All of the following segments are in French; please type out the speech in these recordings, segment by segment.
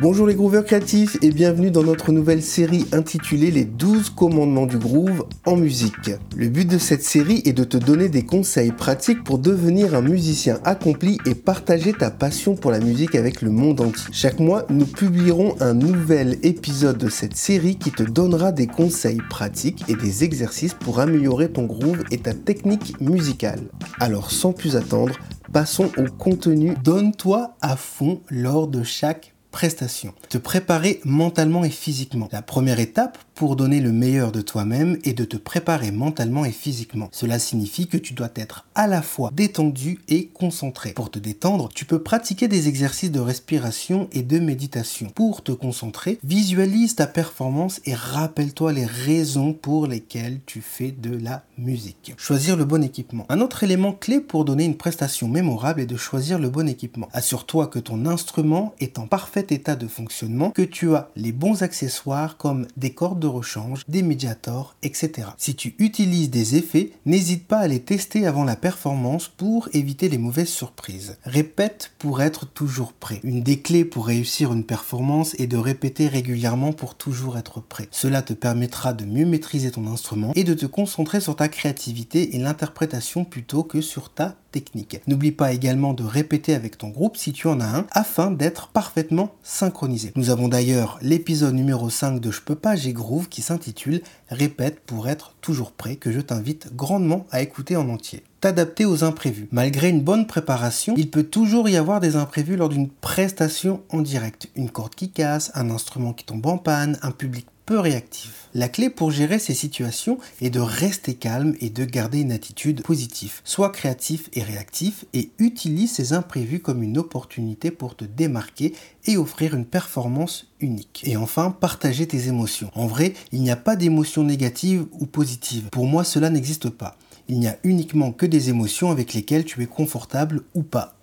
Bonjour les grooveurs créatifs et bienvenue dans notre nouvelle série intitulée Les 12 commandements du groove en musique. Le but de cette série est de te donner des conseils pratiques pour devenir un musicien accompli et partager ta passion pour la musique avec le monde entier. Chaque mois, nous publierons un nouvel épisode de cette série qui te donnera des conseils pratiques et des exercices pour améliorer ton groove et ta technique musicale. Alors sans plus attendre, passons au contenu. Donne-toi à fond lors de chaque prestation. Te préparer mentalement et physiquement. La première étape pour donner le meilleur de toi-même est de te préparer mentalement et physiquement. Cela signifie que tu dois être à la fois détendu et concentré. Pour te détendre, tu peux pratiquer des exercices de respiration et de méditation. Pour te concentrer, visualise ta performance et rappelle-toi les raisons pour lesquelles tu fais de la musique. Choisir le bon équipement. Un autre élément clé pour donner une prestation mémorable est de choisir le bon équipement. Assure-toi que ton instrument est en parfait état de fonctionnement, que tu as les bons accessoires comme des cordes de rechange, des médiators, etc. Si tu utilises des effets, n'hésite pas à les tester avant la performance pour éviter les mauvaises surprises. Répète pour être toujours prêt. Une des clés pour réussir une performance est de répéter régulièrement pour toujours être prêt. Cela te permettra de mieux maîtriser ton instrument et de te concentrer sur ta créativité et l'interprétation plutôt que sur ta technique. N'oublie pas également de répéter avec ton groupe si tu en as un afin d'être parfaitement synchronisé. Nous avons d'ailleurs l'épisode numéro 5 de Je peux pas, j'ai groove qui s'intitule Répète pour être toujours prêt que je t'invite grandement à écouter en entier. T'adapter aux imprévus. Malgré une bonne préparation, il peut toujours y avoir des imprévus lors d'une prestation en direct. Une corde qui casse, un instrument qui tombe en panne, un public réactif. La clé pour gérer ces situations est de rester calme et de garder une attitude positive. Sois créatif et réactif et utilise ces imprévus comme une opportunité pour te démarquer et offrir une performance unique. Et enfin, partager tes émotions. En vrai, il n'y a pas d'émotions négatives ou positives. Pour moi, cela n'existe pas. Il n'y a uniquement que des émotions avec lesquelles tu es confortable ou pas.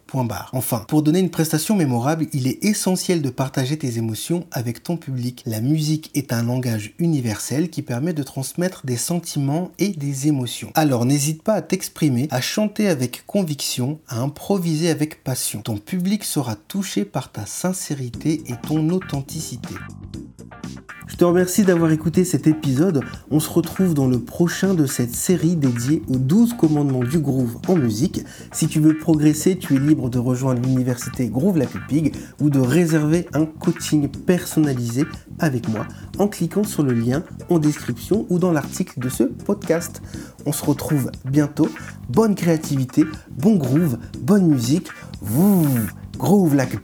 Enfin, pour donner une prestation mémorable, il est essentiel de partager tes émotions avec ton public. La musique est un langage universel qui permet de transmettre des sentiments et des émotions. Alors n'hésite pas à t'exprimer, à chanter avec conviction, à improviser avec passion. Ton public sera touché par ta sincérité et ton authenticité. Je te remercie d'avoir écouté cet épisode. On se retrouve dans le prochain de cette série dédiée aux 12 commandements du groove en musique. Si tu veux progresser, tu es libre de rejoindre l'université Groove La ou de réserver un coaching personnalisé avec moi en cliquant sur le lien en description ou dans l'article de ce podcast. On se retrouve bientôt. Bonne créativité, bon groove, bonne musique. Vous, groove like.